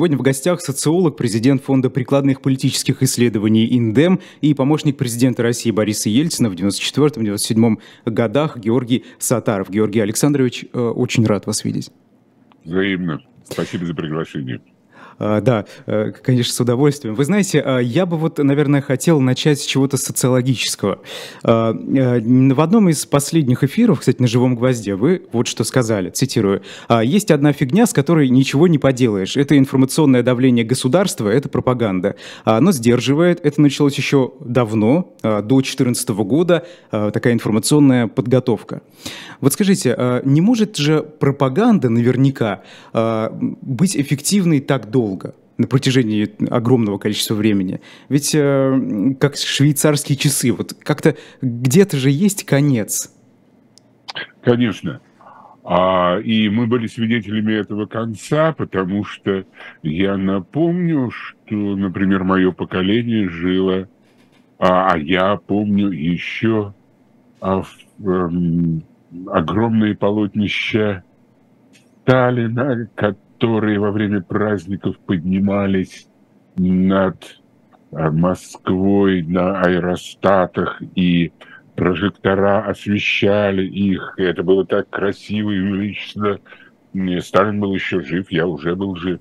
Сегодня в гостях социолог, президент Фонда прикладных политических исследований «Индем» и помощник президента России Бориса Ельцина в 94-97 годах Георгий Сатаров. Георгий Александрович, э, очень рад вас видеть. Взаимно. Спасибо за приглашение. А, да, э, конечно, с удовольствием. Вы знаете, а, я бы вот, наверное, хотел начать с чего-то социологического. А, э, в одном из последних эфиров, кстати, на «Живом гвозде», вы вот что сказали, цитирую, «Есть одна фигня, с которой ничего не поделаешь. Это информационное давление государства, это пропаганда. Оно сдерживает, это началось еще давно, до 2014 года, такая информационная подготовка. Вот скажите, не может же пропаганда наверняка быть эффективной так долго? Долго, на протяжении огромного количества времени. Ведь э, как швейцарские часы, вот как-то где-то же есть конец. Конечно. А, и мы были свидетелями этого конца, потому что я напомню, что, например, мое поколение жило, а, а я помню еще а, в, а, огромные полотнища Сталина, как которые во время праздников поднимались над э, Москвой на аэростатах, и прожектора освещали их. Это было так красиво и величественно. Сталин был еще жив, я уже был жив.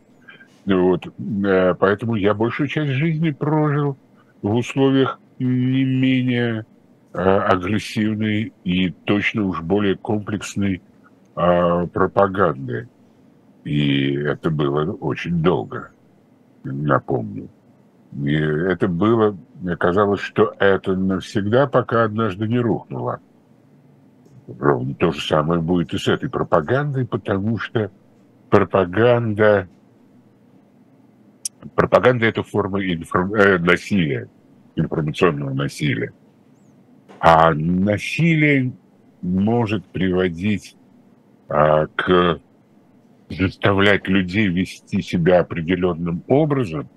Вот. Э, поэтому я большую часть жизни прожил в условиях не менее э, агрессивной и точно уж более комплексной пропаганды. И это было очень долго, напомню. И это было, мне казалось, что это навсегда, пока однажды не рухнуло. Ровно то же самое будет и с этой пропагандой, потому что пропаганда, пропаганда это форма информ, э, насилия, информационного насилия. А насилие может приводить а, к заставлять людей вести себя определенным образом,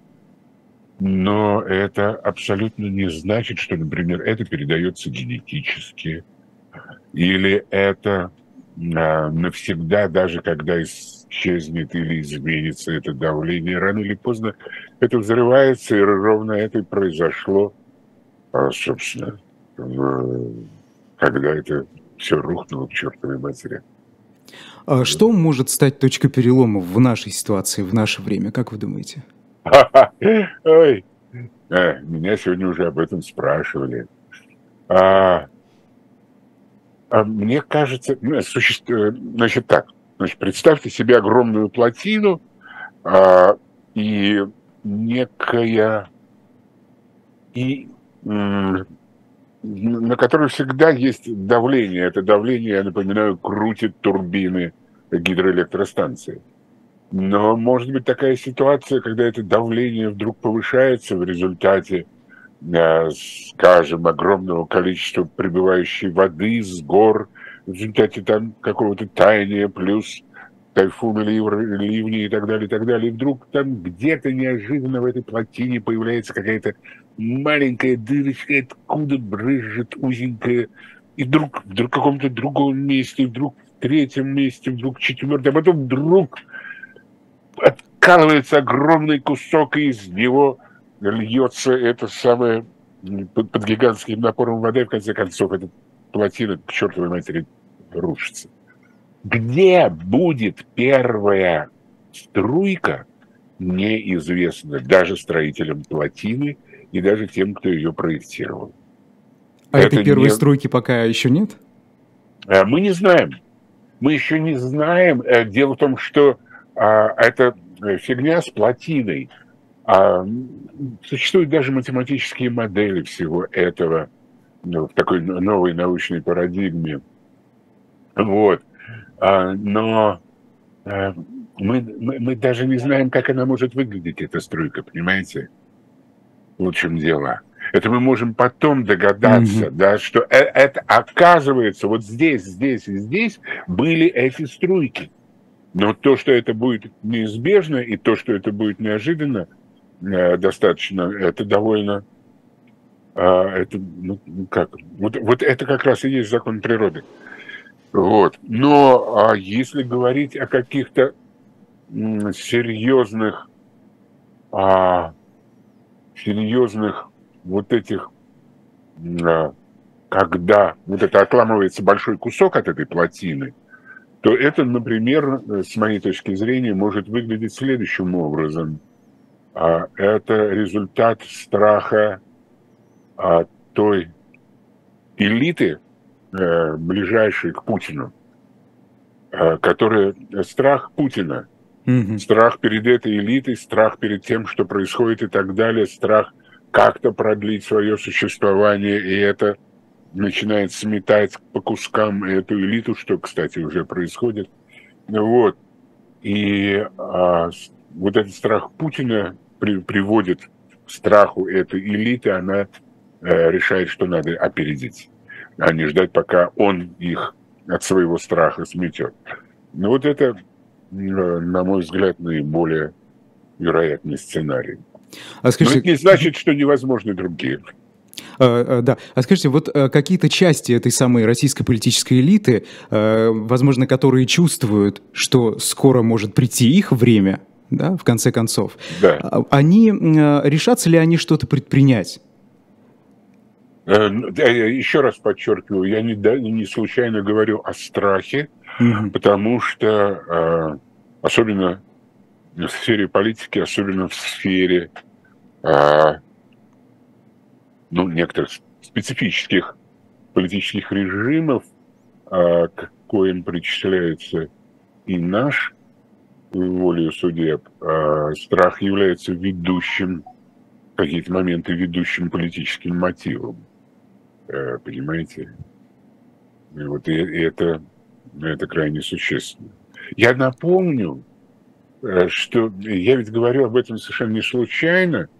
но это абсолютно не значит, что, например, это передается генетически, или это а, навсегда, даже когда исчезнет или изменится это давление, рано или поздно это взрывается, и ровно это и произошло, а, собственно, когда это все рухнуло к чертовой матери. А что может стать точкой перелома в нашей ситуации, в наше время? Как вы думаете? Ой, э, меня сегодня уже об этом спрашивали. А, а мне кажется, ну, существует, значит так, значит, представьте себе огромную плотину а, и некая и на которой всегда есть давление. Это давление, я напоминаю, крутит турбины гидроэлектростанции. Но может быть такая ситуация, когда это давление вдруг повышается в результате, э, скажем, огромного количества прибывающей воды с гор, в результате там какого-то таяния, плюс тайфуны, ливни и так далее, и так далее. И вдруг там где-то неожиданно в этой плотине появляется какая-то маленькая дырочка, откуда брызжет узенькая, и вдруг, вдруг в каком-то другом месте, вдруг в третьем месте, вдруг в четвертом, а потом вдруг откалывается огромный кусок, и из него льется это самое под, гигантским напором воды, в конце концов эта плотина к чертовой матери рушится. Где будет первая струйка, неизвестно. Даже строителям плотины – и даже тем, кто ее проектировал. А Это этой первой не... струйки пока еще нет? Э, мы не знаем. Мы еще не знаем. Э, дело в том, что а, это фигня с плотиной. А, существуют даже математические модели всего этого ну, в такой новой научной парадигме. Вот. А, но а, мы, мы, мы даже не знаем, как она может выглядеть, эта струйка, понимаете? В чем дело. Это мы можем потом догадаться, mm-hmm. да, что э, это оказывается вот здесь, здесь и здесь были эти струйки. Но то, что это будет неизбежно, и то, что это будет неожиданно, э, достаточно, это довольно, э, это, ну, ну, как, вот, вот это как раз и есть закон природы. Вот. Но а если говорить о каких-то серьезных а, серьезных вот этих, а, когда вот это отламывается большой кусок от этой плотины, то это, например, с моей точки зрения, может выглядеть следующим образом. А, это результат страха той элиты, э, ближайшей к Путину, э, которая страх Путина, mm страх перед этой элитой, страх перед тем, что происходит и так далее, страх как-то продлить свое существование, и это начинает сметать по кускам эту элиту, что, кстати, уже происходит. Вот. И а, вот этот страх Путина при, приводит к страху этой элиты, она а, решает, что надо опередить, а не ждать, пока он их от своего страха сметет. Ну вот это, на мой взгляд, наиболее вероятный сценарий. А скажите... Но это не значит, что невозможны другие. А, а, да. А скажите, вот а, какие-то части этой самой российской политической элиты, возможно, которые чувствуют, что скоро может прийти их время, да, в конце концов, да. они решатся ли они что-то предпринять? Э, еще раз подчеркиваю, я не случайно говорю о страхе, угу. потому что особенно в сфере политики, особенно в сфере ну, некоторых специфических политических режимов, а, к коим причисляется и наш волею судеб, а, страх является ведущим, какие-то моменты ведущим политическим мотивом. Э, понимаете? И вот это, это крайне существенно. Я напомню, э, что я ведь говорю об этом совершенно не случайно –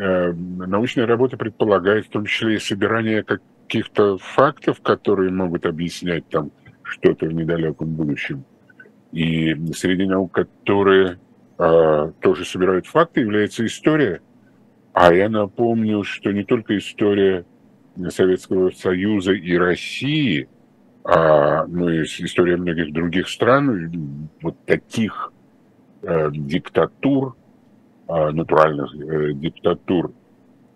Э, научная работа предполагает в том числе и собирание каких-то фактов, которые могут объяснять там что-то в недалеком будущем. И среди наук, которые э, тоже собирают факты, является история. А я напомню, что не только история Советского Союза и России, а, но и история многих других стран, вот таких э, диктатур, а, натуральных э, диктатур,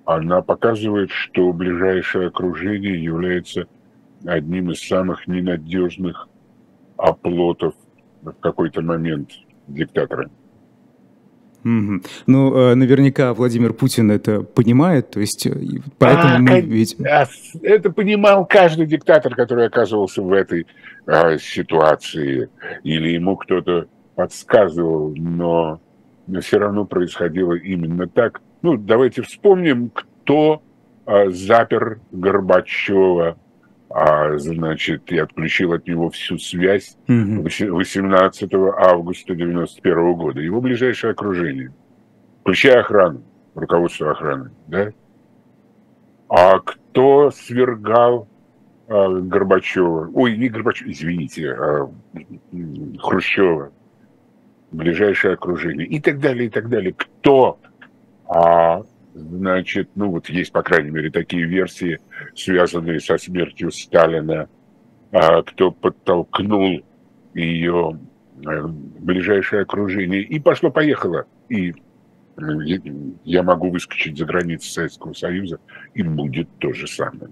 она показывает, что ближайшее окружение является одним из самых ненадежных оплотов в какой-то момент диктатора. Mm-hmm. Ну, э, наверняка Владимир Путин это понимает, то есть э, поэтому а, мы ведь... Это понимал каждый диктатор, который оказывался в этой а, ситуации, или ему кто-то подсказывал, но но все равно происходило именно так. Ну, давайте вспомним, кто а, запер Горбачева, а, значит, и отключил от него всю связь 18 августа 91 года. Его ближайшее окружение, включая охрану, руководство охраны, да? А кто свергал а, Горбачева? Ой, не Горбачева, извините, а, Хрущева ближайшее окружение и так далее, и так далее. Кто, а, значит, ну вот есть, по крайней мере, такие версии, связанные со смертью Сталина, а, кто подтолкнул ее а, ближайшее окружение, и пошло-поехало. И я могу выскочить за границы Советского Союза, и будет то же самое.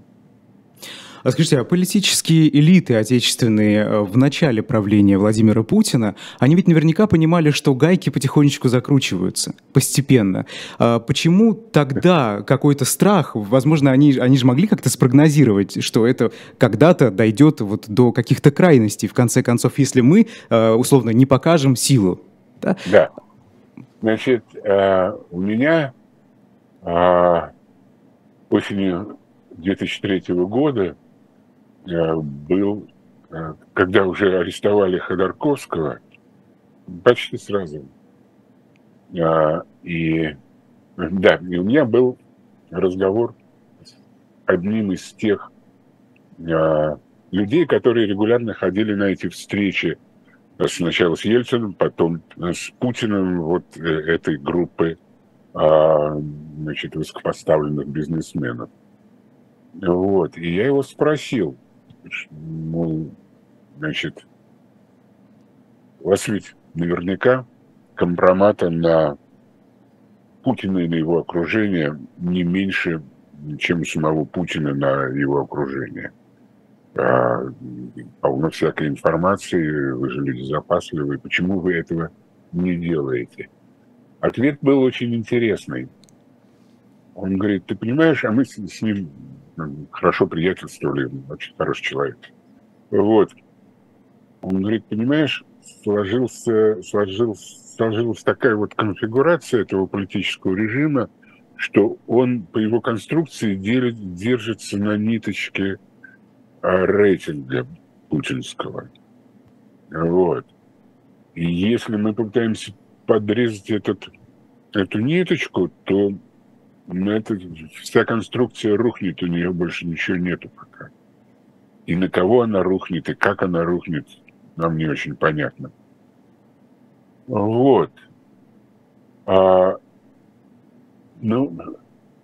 А скажите, а политические элиты отечественные э, в начале правления Владимира Путина, они ведь наверняка понимали, что гайки потихонечку закручиваются постепенно. А почему тогда какой-то страх, возможно, они, они же могли как-то спрогнозировать, что это когда-то дойдет вот до каких-то крайностей, в конце концов, если мы, э, условно, не покажем силу. Да. да. Значит, э, у меня осенью 2003 года Э, был, э, когда уже арестовали Ходорковского, почти сразу. А, и да, и у меня был разговор с одним из тех а, людей, которые регулярно ходили на эти встречи сначала с Ельциным, потом с Путиным, вот э, этой группы а, значит, высокопоставленных бизнесменов. Вот. И я его спросил, ну, значит, вас ведь наверняка компромата на Путина и на его окружение не меньше, чем самого Путина на его окружение. А, полно всякой информации, вы же люди запасливые, почему вы этого не делаете? Ответ был очень интересный. Он говорит, ты понимаешь, а мы с ним хорошо приятельствовали, очень хороший человек. Вот. Он говорит, понимаешь, сложился, сложился, сложилась такая вот конфигурация этого политического режима, что он по его конструкции делит, держится на ниточке а, рейтинга путинского. Вот. И если мы попытаемся подрезать этот, эту ниточку, то это, вся конструкция рухнет, у нее больше ничего нету пока. И на кого она рухнет, и как она рухнет, нам не очень понятно. Вот. А, ну,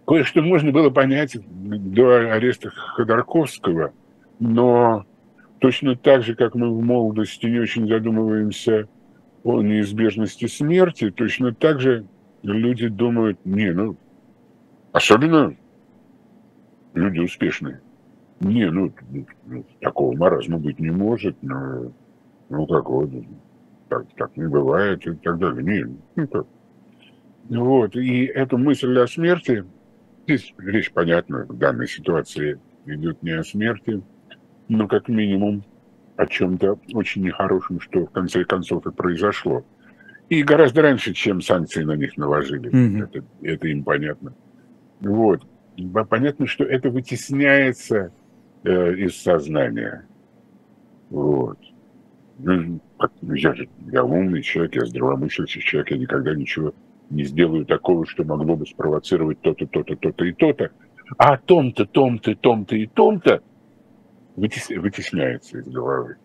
кое-что можно было понять до ареста Ходорковского, но точно так же, как мы в молодости не очень задумываемся о неизбежности смерти, точно так же люди думают, не, ну, особенно люди успешные. Не, ну, ну такого маразма быть не может, но, ну, как вот, так, так не бывает и так далее. Не, ну, как. Вот, и эту мысль о смерти, здесь речь, понятно, в данной ситуации идет не о смерти, но как минимум о чем-то очень нехорошем, что в конце концов и произошло. И гораздо раньше, чем санкции на них наложили. Mm-hmm. Это, это им понятно. Вот. Понятно, что это вытесняется э, из сознания. Вот. Ну, я же я умный человек, я здравомыслящий человек, я никогда ничего не сделаю такого, что могло бы спровоцировать то-то, то-то, то-то и то-то. А том-то, том-то, том-то и том-то вытесняется из головы.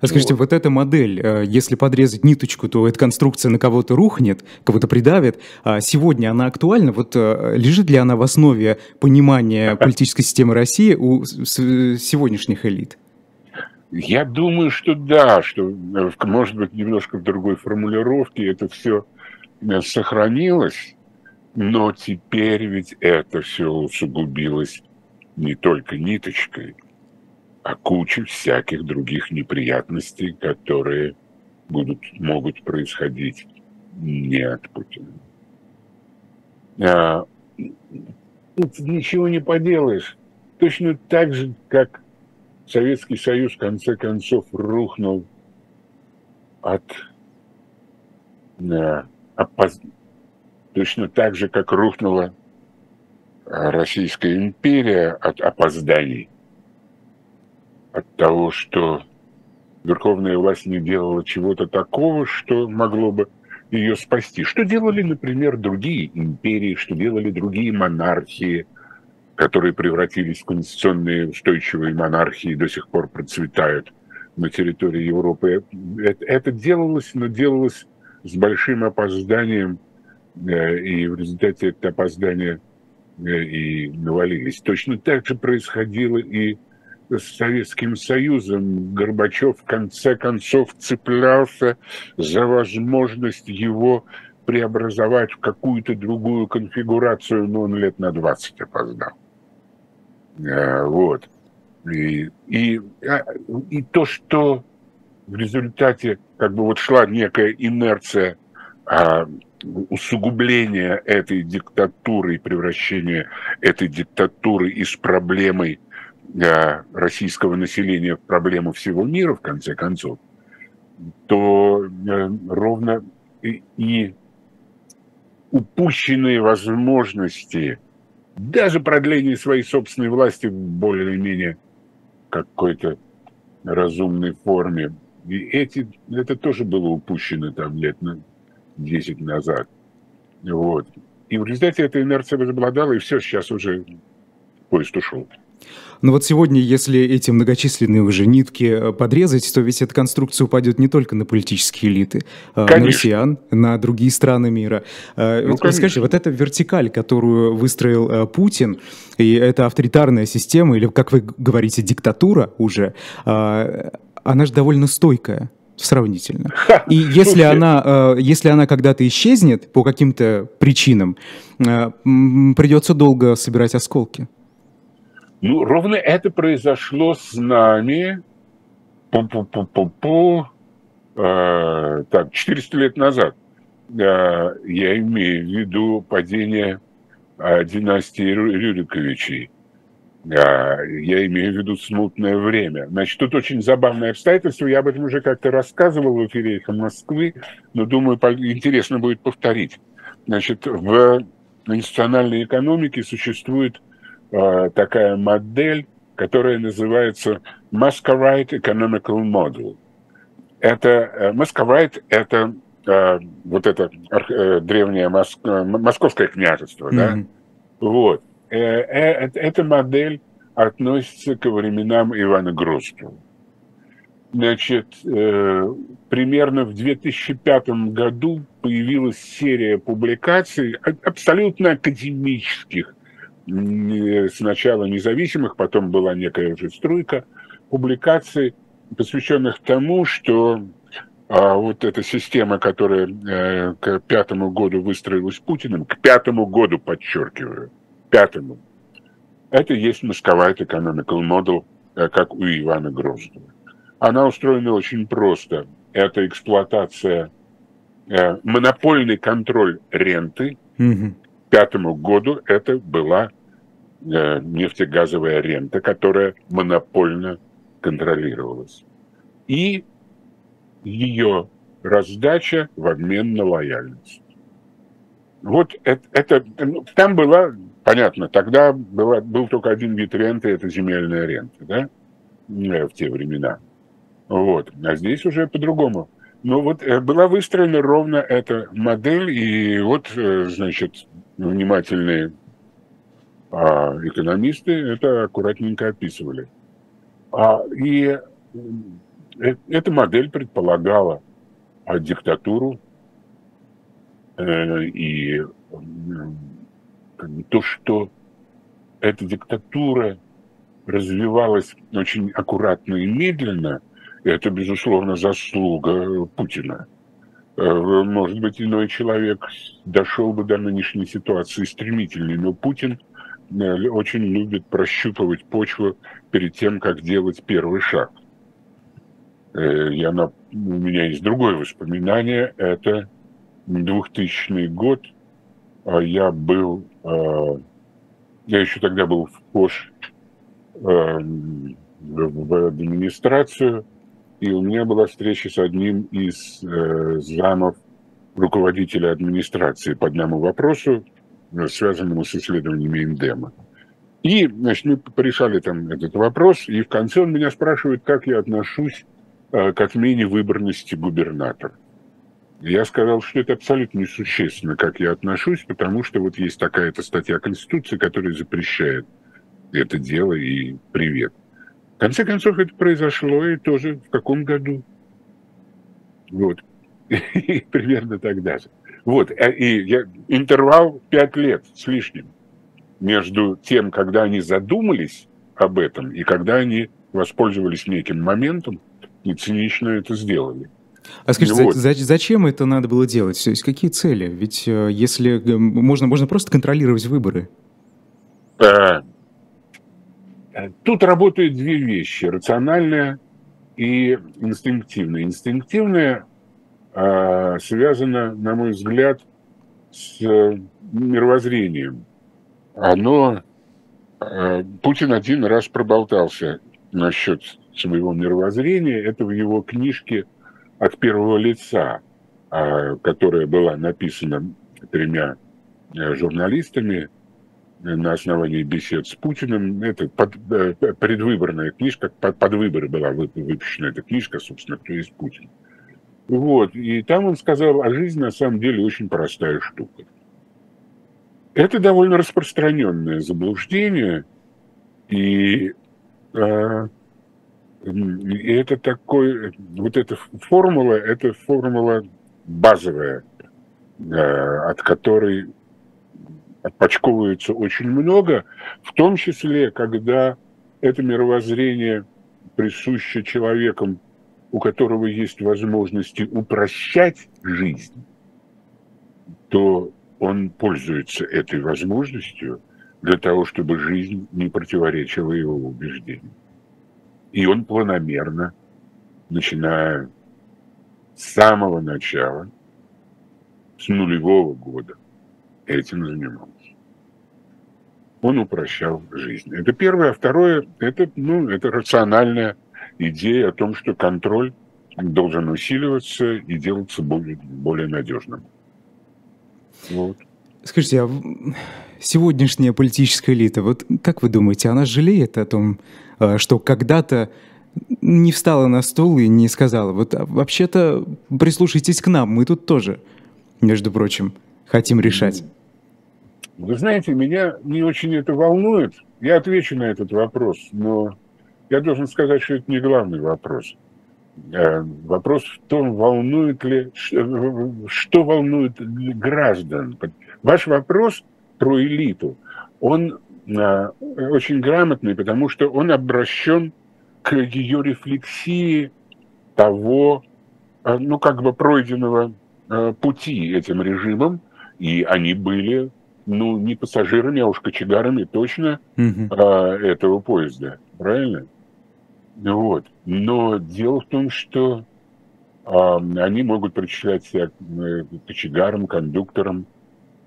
А скажите, вот. вот эта модель, э, если подрезать ниточку, то эта конструкция на кого-то рухнет, кого-то придавит. А сегодня она актуальна? Вот э, лежит ли она в основе понимания политической системы России у сегодняшних элит? Я думаю, что да, что, э, может быть, немножко в другой формулировке это все сохранилось, но теперь ведь это все усугубилось не только ниточкой, а куча всяких других неприятностей, которые будут, могут происходить не от Путина. А, тут ничего не поделаешь. Точно так же, как Советский Союз в конце концов рухнул от а, опоз... точно так же, как рухнула Российская империя от опозданий – от того, что верховная власть не делала чего-то такого, что могло бы ее спасти. Что делали, например, другие империи, что делали другие монархии, которые превратились в конституционные устойчивые монархии и до сих пор процветают на территории Европы. Это, это делалось, но делалось с большим опозданием, э, и в результате этого опоздания э, и навалились. Точно так же происходило и с Советским Союзом Горбачев в конце концов цеплялся за возможность его преобразовать в какую-то другую конфигурацию, но он лет на 20 опоздал. Э, вот. И, и, а, и то, что в результате как бы вот шла некая инерция а, усугубления этой диктатуры и превращения этой диктатуры из проблемой российского населения проблему всего мира, в конце концов, то э, ровно и упущенные возможности даже продление своей собственной власти в более-менее какой-то разумной форме. И эти, это тоже было упущено там лет на 10 назад. Вот. И в результате эта инерция возобладала, и все, сейчас уже поезд ушел. Но вот сегодня, если эти многочисленные уже нитки э, подрезать, то ведь эта конструкция упадет не только на политические элиты, а конечно. на россиян, на другие страны мира. Э, ну, вот скажите, вот эта вертикаль, которую выстроил э, Путин, и эта авторитарная система, или, как вы говорите, диктатура уже, она же довольно стойкая сравнительно. И если она, если она когда-то исчезнет по каким-то причинам, придется долго собирать осколки. Ну, ровно это произошло с нами Пу-пу-пу-пу-пу. Э, так, 400 лет назад. Э, я имею в виду падение э, династии Рюриковичей. Я имею в виду смутное время. Значит, тут очень забавное обстоятельство. Я об этом уже как-то рассказывал в эфире «Эхо Москвы», но думаю, интересно будет повторить. Значит, в институциональной экономике существует э, такая модель, которая называется Masquerade Economical Model. Это Masquerade – это э, вот это э, древнее мос, э, московское княжество, mm-hmm. да? Вот. Э, э, эта модель относится к временам Ивана Грозного. Значит, э, примерно в 2005 году появилась серия публикаций абсолютно академических, сначала независимых, потом была некая уже струйка публикаций, посвященных тому, что а, вот эта система, которая э, к пятому году выстроилась Путиным, к пятому году, подчеркиваю, пятому, это есть московая economical model, э, как у Ивана Грозного. Она устроена очень просто. Это эксплуатация, э, монопольный контроль ренты. Mm-hmm. К пятому году это была нефтегазовая рента, которая монопольно контролировалась. И ее раздача в обмен на лояльность. Вот это, это ну, там была, понятно, тогда была, был только один вид ренты, это земельная рента, да, э, в те времена. Вот. А здесь уже по-другому. Но вот э, была выстроена ровно эта модель, и вот, значит, внимательные а экономисты это аккуратненько описывали. А, и э, эта модель предполагала а, диктатуру э, и то, что эта диктатура развивалась очень аккуратно и медленно, это, безусловно, заслуга Путина. Э, может быть, иной человек дошел бы до нынешней ситуации стремительней, но Путин – Э, очень любит прощупывать почву перед тем, как делать первый шаг. Э, я на, у меня есть другое воспоминание, это 2000 год, а я был, э, я еще тогда был в КОШ, в администрацию, и у меня была встреча с одним из замов руководителя администрации по одному вопросу, Э, связанному с исследованиями эндема. И, значит, мы порешали там этот вопрос, и в конце он меня спрашивает, как я отношусь э, к отмене выборности губернатора. Я сказал, что это абсолютно несущественно, как я отношусь, потому что вот есть такая-то статья Конституции, которая запрещает это дело, и привет. В конце концов, это произошло, и тоже в каком году? Вот. И примерно тогда же. Вот, э, и я, интервал пять лет с лишним между тем, когда они задумались об этом, и когда они воспользовались неким моментом и цинично это сделали. А скажите, вот. зачем это надо было делать? То есть какие цели? Ведь э, если э, можно, можно просто контролировать выборы. Тут работают две вещи. Рациональная и инстинктивная. Инстинктивная а, связано, на мой взгляд, с э, мировоззрением. Оно... А, Путин один раз проболтался насчет своего мировоззрения. Это в его книжке «От первого лица», а, которая была написана тремя э, журналистами на основании бесед с Путиным. Это под, э, предвыборная книжка, под, под выборы была выпущена эта книжка, собственно, кто есть Путин. Вот. И там он сказал, а жизнь на самом деле очень простая штука. Это довольно распространенное заблуждение, и, э, и это такой, вот эта формула, это формула базовая, э, от которой отпочковывается очень много, в том числе, когда это мировоззрение присуще человеком у которого есть возможности упрощать жизнь, то он пользуется этой возможностью для того, чтобы жизнь не противоречила его убеждениям. И он планомерно, начиная с самого начала, с нулевого года, этим занимался. Он упрощал жизнь. Это первое. А второе, это, ну, это рациональная идея о том, что контроль должен усиливаться и делаться более, более надежным. Вот. Скажите, а сегодняшняя политическая элита, вот как вы думаете, она жалеет о том, а, что когда-то не встала на стул и не сказала, вот а вообще-то прислушайтесь к нам, мы тут тоже, между прочим, хотим решать? Вы знаете, меня не очень это волнует. Я отвечу на этот вопрос, но я должен сказать, что это не главный вопрос. Э, вопрос в том, волнует ли, что волнует граждан. Ваш вопрос про элиту, он э, очень грамотный, потому что он обращен к ее рефлексии того, э, ну, как бы пройденного пути этим режимом, и они были, ну, не пассажирами, а уж кочегарами точно угу. этого поезда, правильно? Вот. Но дело в том, что э, они могут причислять себя э, кочегарам, кондукторам,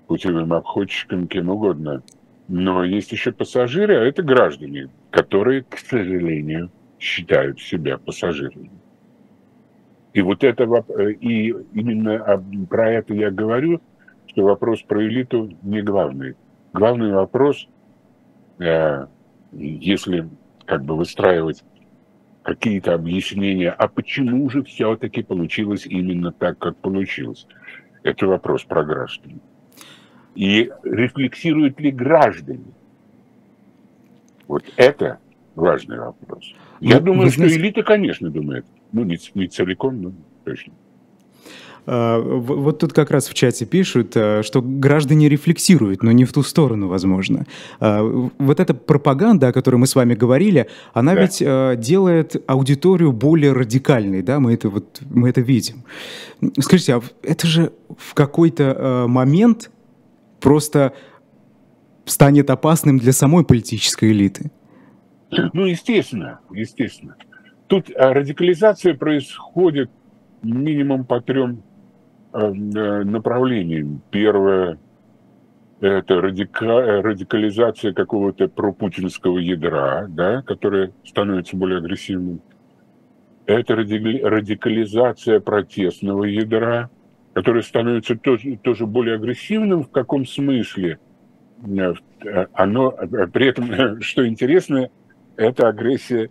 путевым обходчикам, кем угодно. Но есть еще пассажиры, а это граждане, которые, к сожалению, считают себя пассажирами. И вот это, э, и именно про это я говорю, что вопрос про элиту не главный. Главный вопрос, э, если как бы выстраивать какие-то объяснения, а почему же все-таки получилось именно так, как получилось? Это вопрос про граждан. И рефлексируют ли граждане? Вот это важный вопрос. Я ну, думаю, что элита, конечно, думает. Ну, не, не целиком, но точно. А, вот тут как раз в чате пишут, э, что граждане рефлексируют, но не в ту сторону, возможно. А, вот эта пропаганда, о которой мы с вами говорили, она да. ведь э, делает аудиторию более радикальной, да, мы это, вот, мы это видим. Скажите, а это же в какой-то э, момент просто станет опасным для самой политической элиты? Ну, естественно, естественно. Тут радикализация происходит минимум по трем направлений. Первое – это радика, радикализация какого-то пропутинского ядра, да, которое становится более агрессивным. Это радикализация протестного ядра, которое становится тоже, тоже более агрессивным. В каком смысле? Э, оно, при этом, что интересно, это агрессия,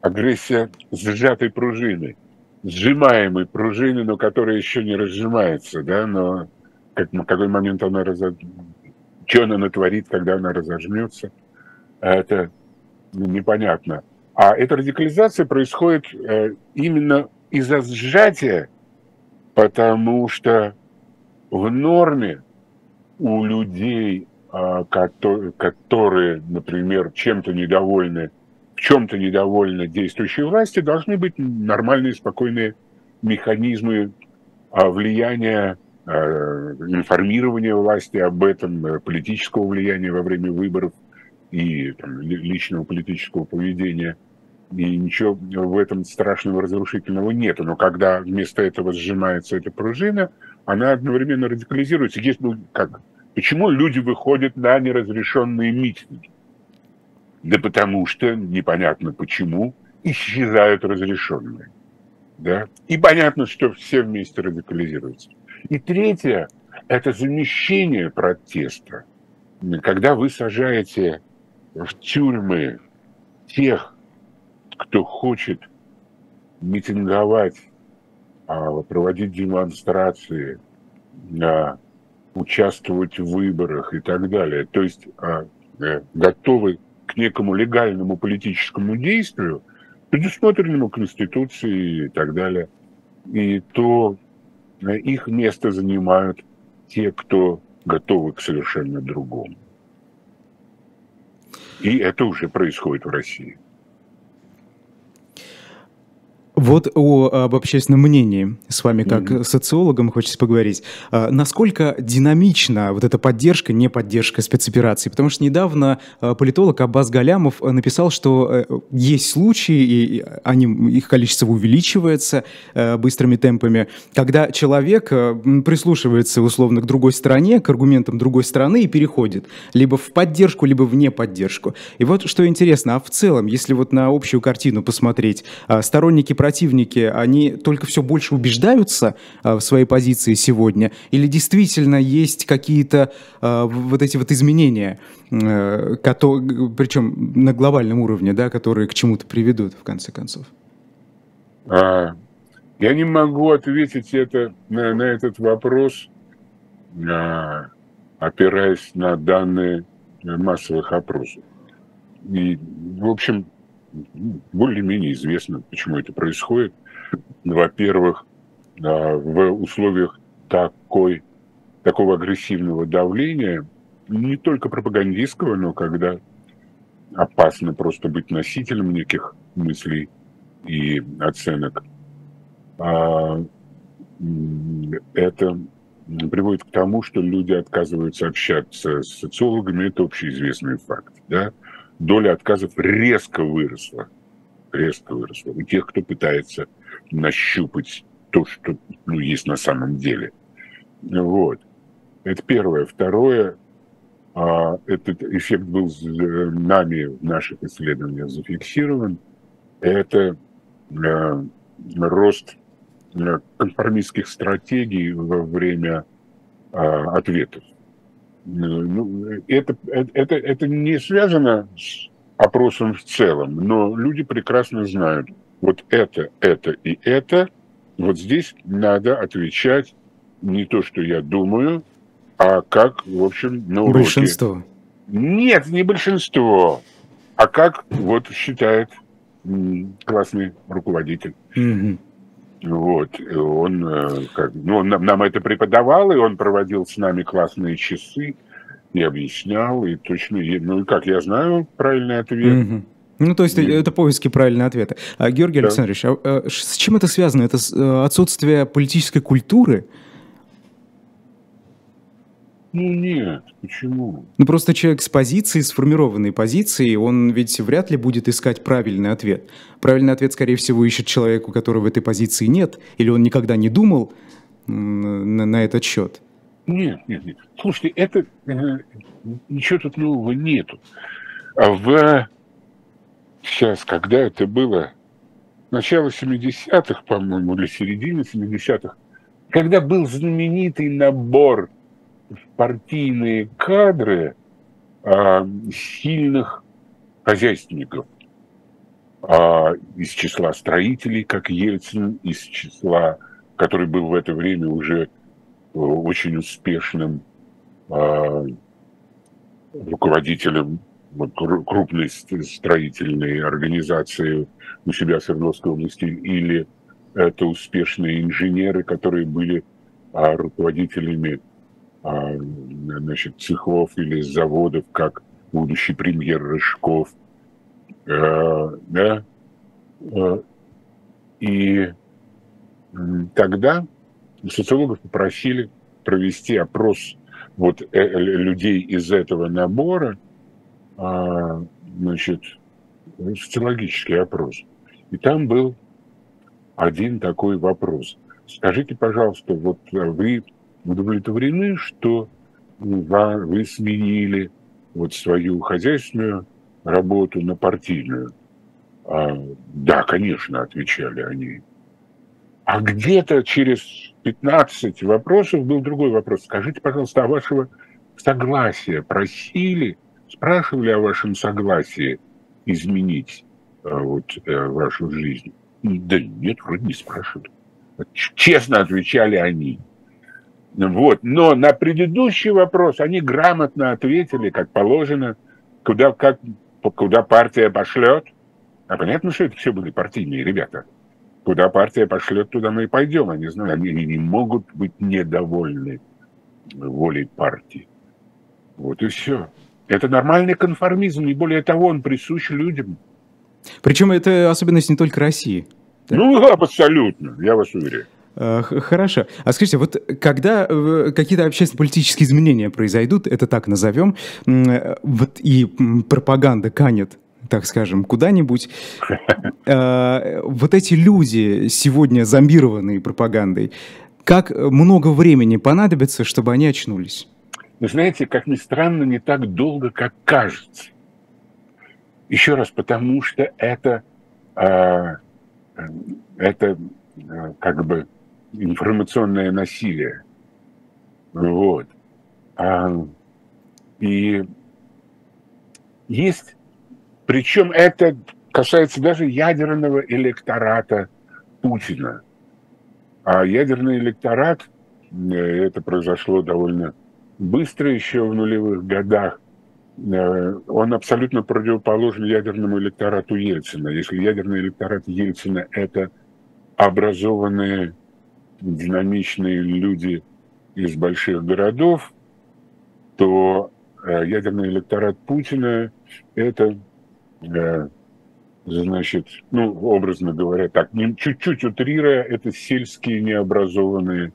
агрессия сжатой пружины – сжимаемой пружины, но которая еще не разжимается, да, но как, на какой момент она разож... что она натворит, когда она разожмется, это непонятно. А эта радикализация происходит э, именно из-за сжатия, потому что в норме у людей, которые, которые, например, чем-то недовольны в чем-то недовольны действующей власти, должны быть нормальные, спокойные механизмы а, влияния, а, информирования власти об этом, э, политического влияния во время выборов и там, личного политического поведения. И ничего в этом страшного разрушительного нет. Но когда вместо этого сжимается эта пружина, она одновременно радикализируется. Есть, ну, как, почему люди выходят на неразрешенные митинги? Да потому что, непонятно почему, исчезают разрешенные. Да? И понятно, что все вместе радикализируются. И третье – это замещение протеста. Когда вы сажаете в тюрьмы тех, кто хочет митинговать, а, проводить демонстрации, а, участвовать в выборах и так далее, то есть а, э, готовы к некому легальному политическому действию, предусмотренному Конституцией и так далее, и то э, их место занимают те, кто готовы к совершенно другому. И это уже происходит в России. Вот о, об общественном мнении с вами как mm-hmm. социологом хочется поговорить. А, насколько динамична вот эта поддержка, не поддержка спецопераций? Потому что недавно а, политолог Аббас Галямов написал, что э, есть случаи, и они, их количество увеличивается э, быстрыми темпами, когда человек э, прислушивается условно к другой стороне, к аргументам другой стороны и переходит либо в поддержку, либо в неподдержку. И вот что интересно, а в целом, если вот на общую картину посмотреть, сторонники противники, они только все больше убеждаются а, в своей позиции сегодня? Или действительно есть какие-то а, вот эти вот изменения, а, причем на глобальном уровне, да, которые к чему-то приведут в конце концов? А, я не могу ответить это, на, на этот вопрос, а, опираясь на данные массовых опросов. И, в общем, более-менее известно, почему это происходит. Во-первых, в условиях такой, такого агрессивного давления, не только пропагандистского, но когда опасно просто быть носителем неких мыслей и оценок, а, это приводит к тому, что люди отказываются общаться с социологами, это общеизвестный факт. Да? Доля отказов резко выросла. Резко выросла. У тех, кто пытается нащупать то, что ну, есть на самом деле. Вот. Это первое. Второе, а, этот эффект был нами в наших исследованиях зафиксирован. Это а, рост а, конформистских стратегий во время а, ответов. Ну, это, это, это не связано с опросом в целом, но люди прекрасно знают, вот это, это и это, вот здесь надо отвечать не то, что я думаю, а как, в общем, на уроке. Большинство. Нет, не большинство, а как вот считает классный руководитель. Mm-hmm. Вот, он, э, как, ну, он нам это преподавал, и он проводил с нами классные часы, и объяснял, и точно, ну, как я знаю правильный ответ. Угу. Ну, то есть и... это поиски правильного ответа. А, Георгий да. Александрович, а, а, с чем это связано? Это э, отсутствие политической культуры? Ну нет, почему? Ну просто человек с позицией, сформированной позицией, он ведь вряд ли будет искать правильный ответ. Правильный ответ, скорее всего, ищет человек, у которого в этой позиции нет, или он никогда не думал на, на этот счет. Нет, нет, нет. Слушайте, это э, ничего тут нового нету. А в сейчас, когда это было, начало 70-х, по-моему, или середины 70-х, когда был знаменитый набор партийные кадры а, сильных хозяйственников. А, из числа строителей, как Ельцин, из числа, который был в это время уже э, очень успешным а, руководителем крупной строительной организации у себя в Свердловской области, или это успешные инженеры, которые были а, руководителями значит, цехов или заводов, как будущий премьер Рыжков. А, да? А, и тогда социологов попросили провести опрос вот э, людей из этого набора, значит, социологический опрос. И там был один такой вопрос. Скажите, пожалуйста, вот вы удовлетворены, что вы сменили вот свою хозяйственную работу на партийную? А, да, конечно, отвечали они. А где-то через 15 вопросов был другой вопрос. Скажите, пожалуйста, а вашего согласия просили, спрашивали о вашем согласии изменить а, вот, а, вашу жизнь? Да нет, вроде не спрашивали. Честно отвечали они. Вот. Но на предыдущий вопрос они грамотно ответили, как положено, куда, как, куда партия пошлет. А понятно, что это все были партийные ребята. Куда партия пошлет, туда мы и пойдем. Они знают, они, не могут быть недовольны волей партии. Вот и все. Это нормальный конформизм, не более того, он присущ людям. Причем это особенность не только России. Да? Ну, абсолютно, я вас уверяю. Э, хорошо. А скажите, вот когда э, какие-то общественно-политические изменения произойдут, это так назовем, вот и пропаганда канет так скажем, куда-нибудь. Э, вот эти люди, сегодня зомбированные пропагандой, как много времени понадобится, чтобы они очнулись? Вы знаете, как ни странно, не так долго, как кажется. Еще раз, потому что это, это как бы информационное насилие. Вот. А, и есть, причем это касается даже ядерного электората Путина. А ядерный электорат, э, это произошло довольно быстро еще в нулевых годах, э, он абсолютно противоположен ядерному электорату Ельцина. Если ядерный электорат Ельцина – это образованные динамичные люди из больших городов, то э, ядерный электорат Путина – это, э, значит, ну, образно говоря, так, чуть-чуть утрируя, это сельские необразованные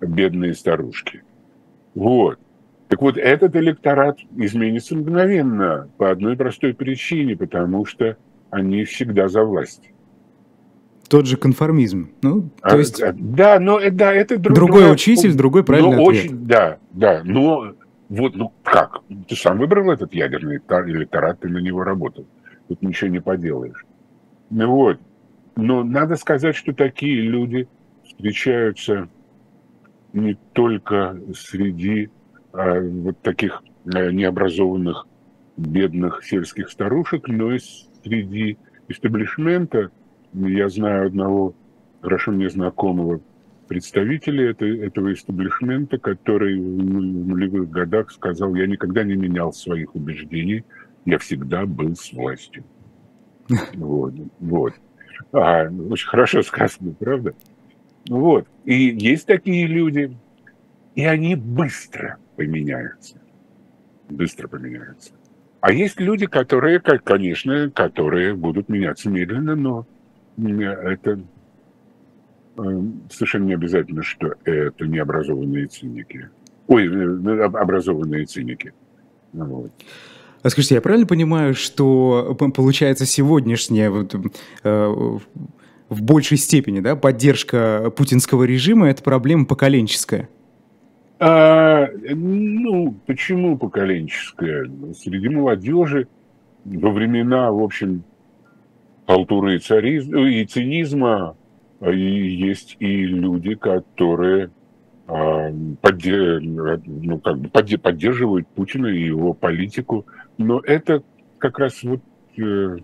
бедные старушки. Вот. Так вот, этот электорат изменится мгновенно по одной простой причине, потому что они всегда за власть тот же конформизм. Ну, то а, есть... Да, но э, да, это друг, другой другая... учитель, другой правильный ну, ответ. Очень, да, да, но вот, ну как? Ты сам выбрал этот ядерный электорат, ты на него работал. Тут ничего не поделаешь. Ну вот. Но надо сказать, что такие люди встречаются не только среди а, вот таких а, необразованных бедных сельских старушек, но и среди истеблишмента, я знаю одного хорошо мне знакомого представителя это, этого истеблишмента, который в нулевых годах сказал, я никогда не менял своих убеждений, я всегда был с властью. Вот, вот. А, очень хорошо сказано, правда? Вот. И есть такие люди, и они быстро поменяются. Быстро поменяются. А есть люди, которые, конечно, которые будут меняться медленно, но это э, совершенно не обязательно, что это необразованные циники. Ой, э, э, образованные циники. Вот. А скажите, я правильно понимаю, что получается сегодняшняя вот, э, в большей степени да, поддержка путинского режима – это проблема поколенческая? А, ну, почему поколенческая? Среди молодежи во времена, в общем, халтуры и, царизма, и цинизма, и есть и люди, которые а, ну, как бы поддерживают Путина и его политику. Но это как раз вот э,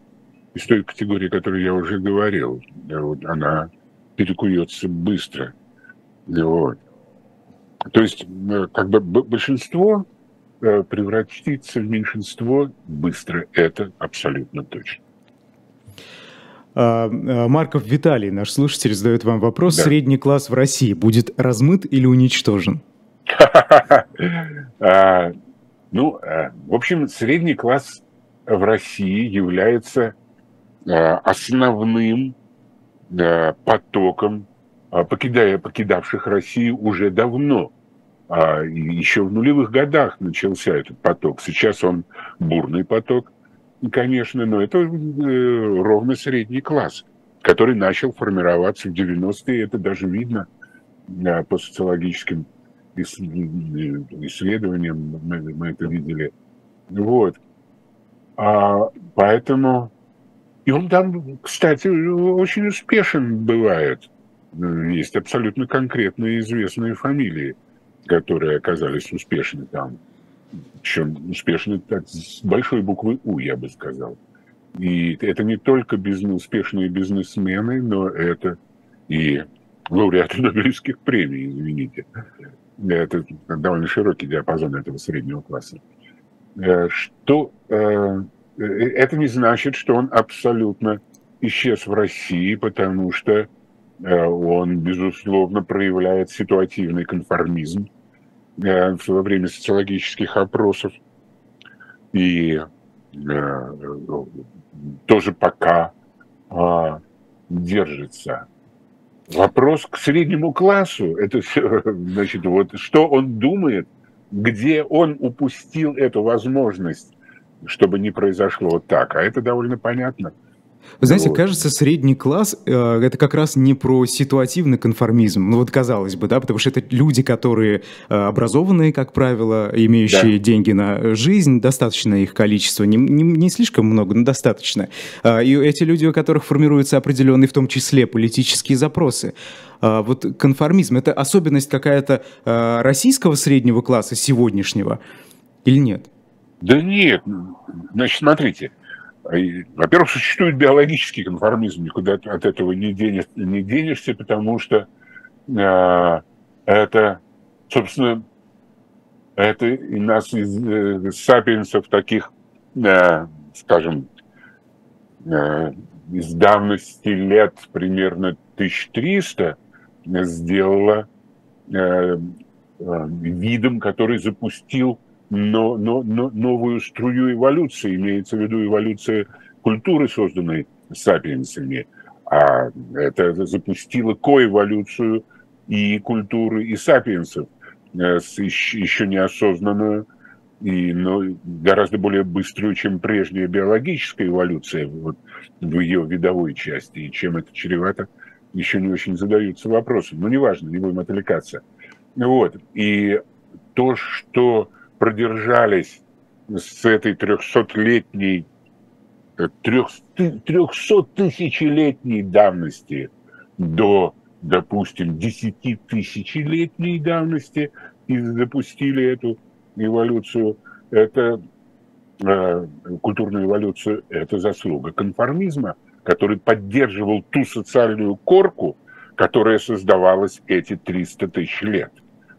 из той категории, о которой я уже говорил. Вот она перекуется быстро. Вот. То есть э, как бы большинство э, превратится в меньшинство быстро. Это абсолютно точно. А, а, Марков Виталий, наш слушатель, задает вам вопрос. Да. Средний класс в России будет размыт или уничтожен? А, ну, в общем, средний класс в России является основным потоком покидая, покидавших Россию уже давно. Еще в нулевых годах начался этот поток. Сейчас он бурный поток конечно, но это э, ровно средний класс, который начал формироваться в 90-е. Это даже видно по социологическим исследованиям, мы, мы это видели. Вот. А, поэтому... И он там, кстати, очень успешен бывает. Есть абсолютно конкретные известные фамилии, которые оказались успешны там причем успешны так, с большой буквы У, я бы сказал. И это не только бизнес, успешные бизнесмены, но это и лауреаты Нобелевских премий, извините. Это довольно широкий диапазон этого среднего класса. Э, что э, э, это не значит, что он абсолютно исчез в России, потому что он, безусловно, проявляет ситуативный конформизм, во время социологических опросов. И э, тоже пока а, держится. Вопрос к среднему классу, это значит, вот что он думает, где он упустил эту возможность, чтобы не произошло вот так. А это довольно понятно. Вы знаете, вот. кажется, средний класс э, это как раз не про ситуативный конформизм. Ну вот казалось бы, да, потому что это люди, которые э, образованные, как правило, имеющие да. деньги на жизнь, достаточно их количество, не, не, не слишком много, но достаточно. Э, и эти люди, у которых формируются определенные, в том числе, политические запросы. Э, вот конформизм это особенность какая-то э, российского среднего класса сегодняшнего или нет? Да нет, значит, смотрите. Во-первых, существует биологический конформизм, никуда от этого не, денешь, не денешься, потому что э, это, собственно, это и нас из э, сапиенсов таких, э, скажем, э, из давности лет примерно 1300 сделала э, э, видом, который запустил но, но, но новую струю эволюции, имеется в виду эволюция культуры, созданной сапиенсами, а это запустило коэволюцию и культуры, и сапиенсов, э, еще неосознанную, и, но гораздо более быструю, чем прежняя биологическая эволюция вот, в ее видовой части. И чем это чревато, еще не очень задаются вопросом. Но неважно, не будем отвлекаться. Вот. И то, что продержались с этой 300-летней, 300-тысячелетней давности до, допустим, 10-тысячелетней давности и запустили эту эволюцию, это э, культурную эволюцию, это заслуга конформизма, который поддерживал ту социальную корку, которая создавалась эти 300 тысяч лет.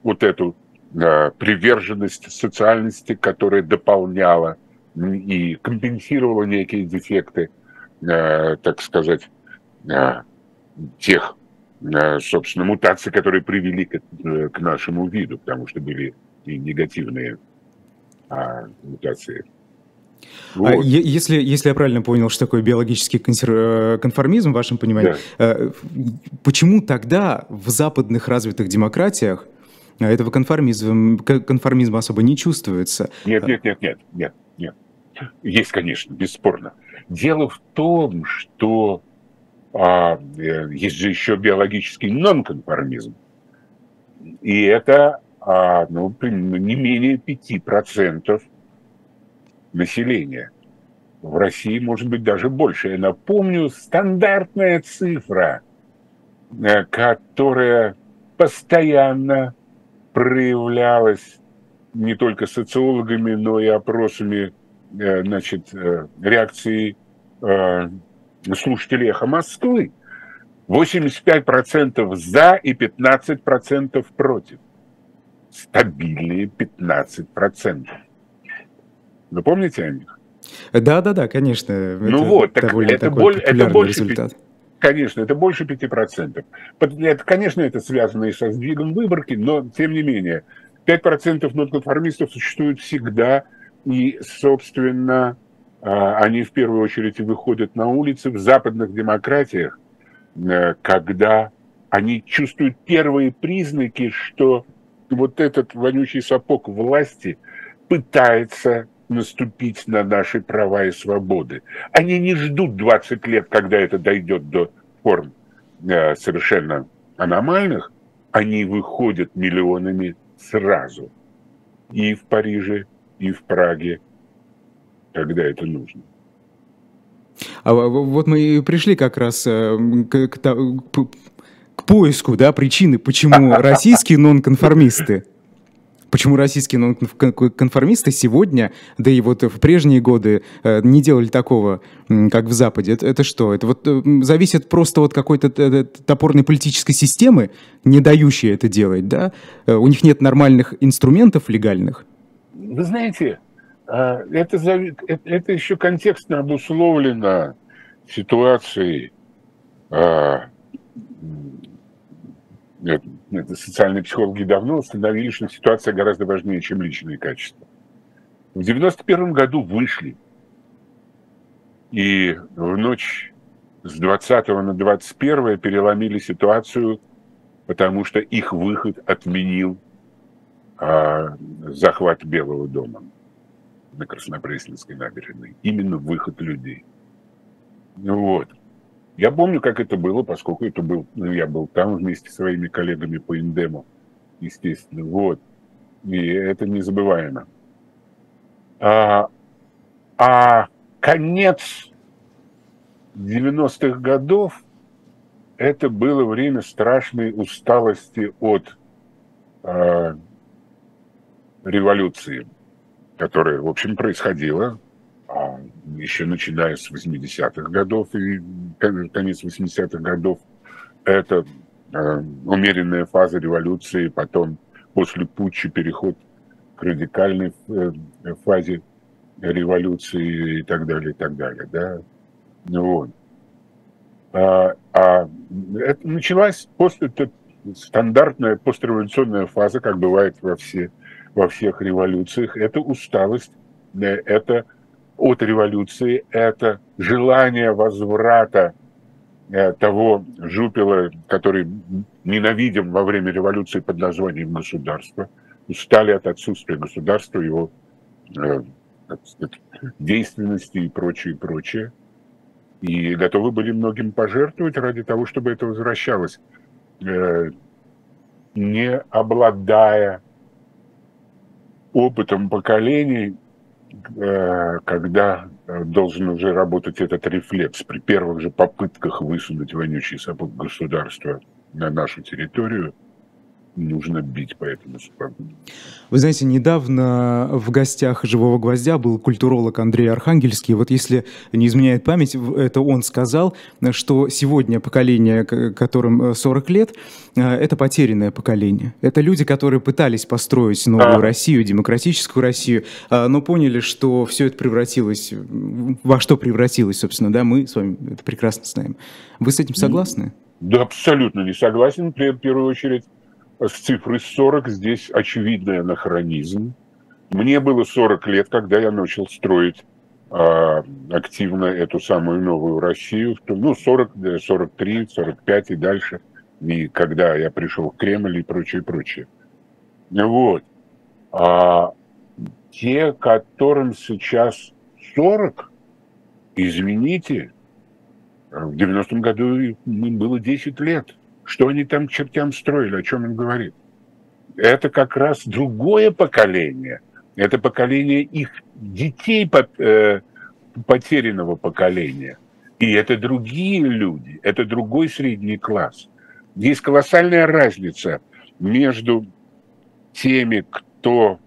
Вот эту Э, приверженность социальности, которая дополняла и компенсировала некие дефекты, э, так сказать, э, тех, собственно, мутаций, которые привели к, нашему виду, потому что были и негативные а, мутации. А вот. А если, если я правильно понял, что такое биологический консер... конформизм, в вашем понимании, да. почему тогда в западных развитых демократиях этого конформизма, конформизма особо не чувствуется. Нет, нет, нет, нет, нет, нет. Есть, конечно, бесспорно. Дело в том, что а, э, есть же еще биологический нонконформизм. И это а, ну, не менее 5% населения. В России может быть даже больше. Я напомню, стандартная цифра, э, которая постоянно проявлялось не только социологами, но и опросами э, значит, э, реакции э, слушателей «Эхо Москвы». 85% за и 15% против. Стабильные 15%. Вы помните о них? Да, да, да, конечно. Ну это вот, так это, боль, это больше результат. Конечно, это больше 5%. Это, конечно, это связано и со сдвигом выборки, но тем не менее, 5% нонконформистов существуют всегда, и, собственно, а, они в первую очередь выходят на улицы в западных демократиях, э, когда они чувствуют первые признаки, что вот этот вонючий сапог власти пытается наступить на наши права и свободы. Они не ждут 20 лет, когда это дойдет до форм э, совершенно аномальных, они выходят миллионами сразу. И в Париже, и в Праге, когда это нужно. А вот мы и пришли как раз э, к, к, к поиску да, причины, почему российские нонконформисты Почему российские нонконформисты сегодня, да и вот в прежние годы э, не делали такого, как в Западе? Это, это что? Это вот э, зависит просто от какой-то э, топорной политической системы, не дающей это делать, да? У них нет нормальных инструментов легальных? Вы знаете, это, это еще контекстно обусловлено ситуацией это социальные психологи давно установили, что ситуация гораздо важнее, чем личные качества. В 91 году вышли, и в ночь с 20 на 21 переломили ситуацию, потому что их выход отменил а, захват Белого дома на Краснопресненской набережной. Именно выход людей. Вот. Я помню, как это было, поскольку это был, ну, я был там вместе с своими коллегами по Индему, естественно. Вот. И это незабываемо. А, а конец 90-х годов это было время страшной усталости от э, революции, которая, в общем, происходила еще начиная с 80-х годов и конец 80-х годов. Это э, умеренная фаза революции, потом после путча переход к радикальной э, фазе революции и так далее, и так далее, да. Вот. А, а это началась пост, это стандартная постреволюционная фаза, как бывает во, все, во всех революциях. Это усталость, э, это от революции, это желание возврата э, того жупила, который ненавидим во время революции под названием государство, устали от отсутствия государства, его э, сказать, действенности и прочее, и прочее. И готовы были многим пожертвовать ради того, чтобы это возвращалось, э, не обладая опытом поколений, когда должен уже работать этот рефлекс при первых же попытках высунуть вонючий сапог государства на нашу территорию – нужно бить по этому сапогу. Вы знаете, недавно в гостях «Живого гвоздя» был культуролог Андрей Архангельский. Вот если не изменяет память, это он сказал, что сегодня поколение, которым 40 э, лет, э, это потерянное поколение. Это люди, которые пытались построить новую а. Россию, демократическую Россию, а, но поняли, что все это превратилось... Во что превратилось, собственно, да, мы с вами это прекрасно знаем. Вы с этим согласны? Да, абсолютно не согласен, в первую очередь с цифрой 40 здесь очевидный анахронизм. Мне было 40 лет, когда я начал строить э, активно эту самую новую Россию. Ну, 40, 43, 45 и дальше. И когда я пришел в Кремль и прочее, прочее. Вот. А те, которым сейчас 40, извините, в 90-м году им было 10 лет. Что они там чертям строили, о чем он говорит? Это как раз другое поколение. Это поколение их детей э, потерянного поколения. И это другие люди, это другой средний класс. Есть колоссальная разница между теми, кто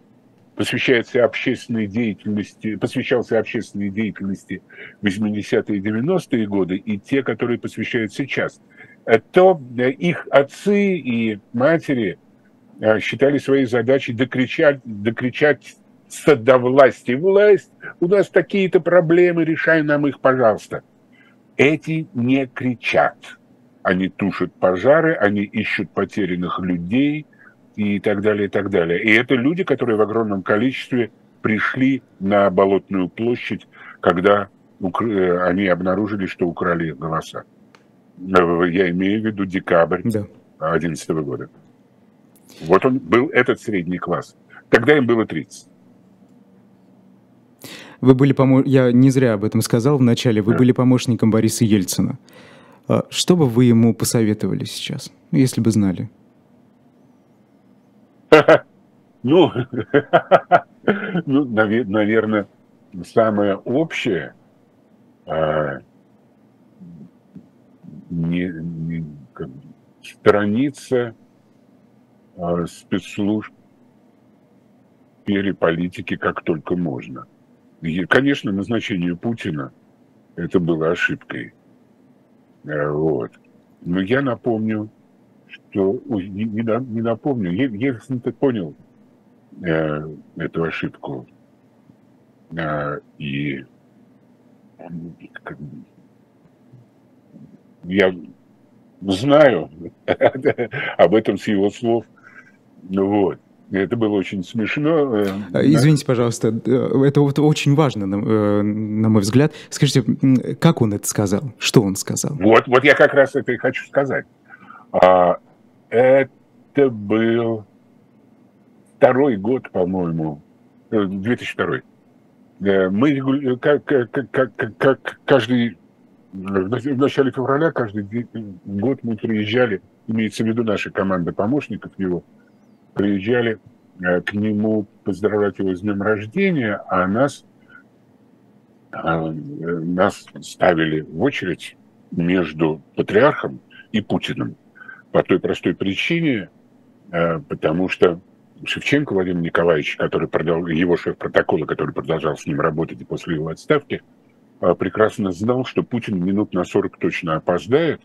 посвящается общественной деятельности, посвящался общественной деятельности в 80-е и 90-е годы, и те, которые посвящают сейчас – то э, их отцы и матери э, считали своей задачей докричать, докричать до власти. Власть, у нас такие-то проблемы, решай нам их, пожалуйста. Эти не кричат. Они тушат пожары, они ищут потерянных людей и так далее, и так далее. И это люди, которые в огромном количестве пришли на Болотную площадь, когда э, они обнаружили, что украли голоса. Э, я имею в виду декабрь 2011 да. года. Вот он был этот средний класс. Тогда им было 30. Вы были помо... Я не зря об этом сказал в начале. Вы да. были помощником Бориса Ельцина. А что бы вы ему посоветовали сейчас, если бы знали? Ну, ну наверное, самое общее а, не, не как, сторониться э, спецслужб в сфере политики как только можно. И, конечно, назначение Путина это было ошибкой. Э, вот. Но я напомню, что не, не, не напомню, Ельцин-то понял э, эту ошибку. Э, и как, я знаю об этом с его слов. Ну вот. Это было очень смешно. Э, а, извините, пожалуйста, э, это вот очень важно, на, э, мой взгляд. Скажите, как он это сказал? Что он сказал? Вот, вот я как раз это и хочу сказать. А, это был второй год, по-моему, 2002. Мы как, как, как, как каждый в начале февраля каждый год мы приезжали, имеется в виду наша команда помощников его, приезжали э, к нему поздравлять его с днем рождения, а нас, а, нас ставили в очередь между патриархом и Путиным. По той простой причине, э, потому что Шевченко Владимир Николаевич, который продал, его шеф протокола, который продолжал с ним работать и после его отставки, э, прекрасно знал, что Путин минут на 40 точно опоздает,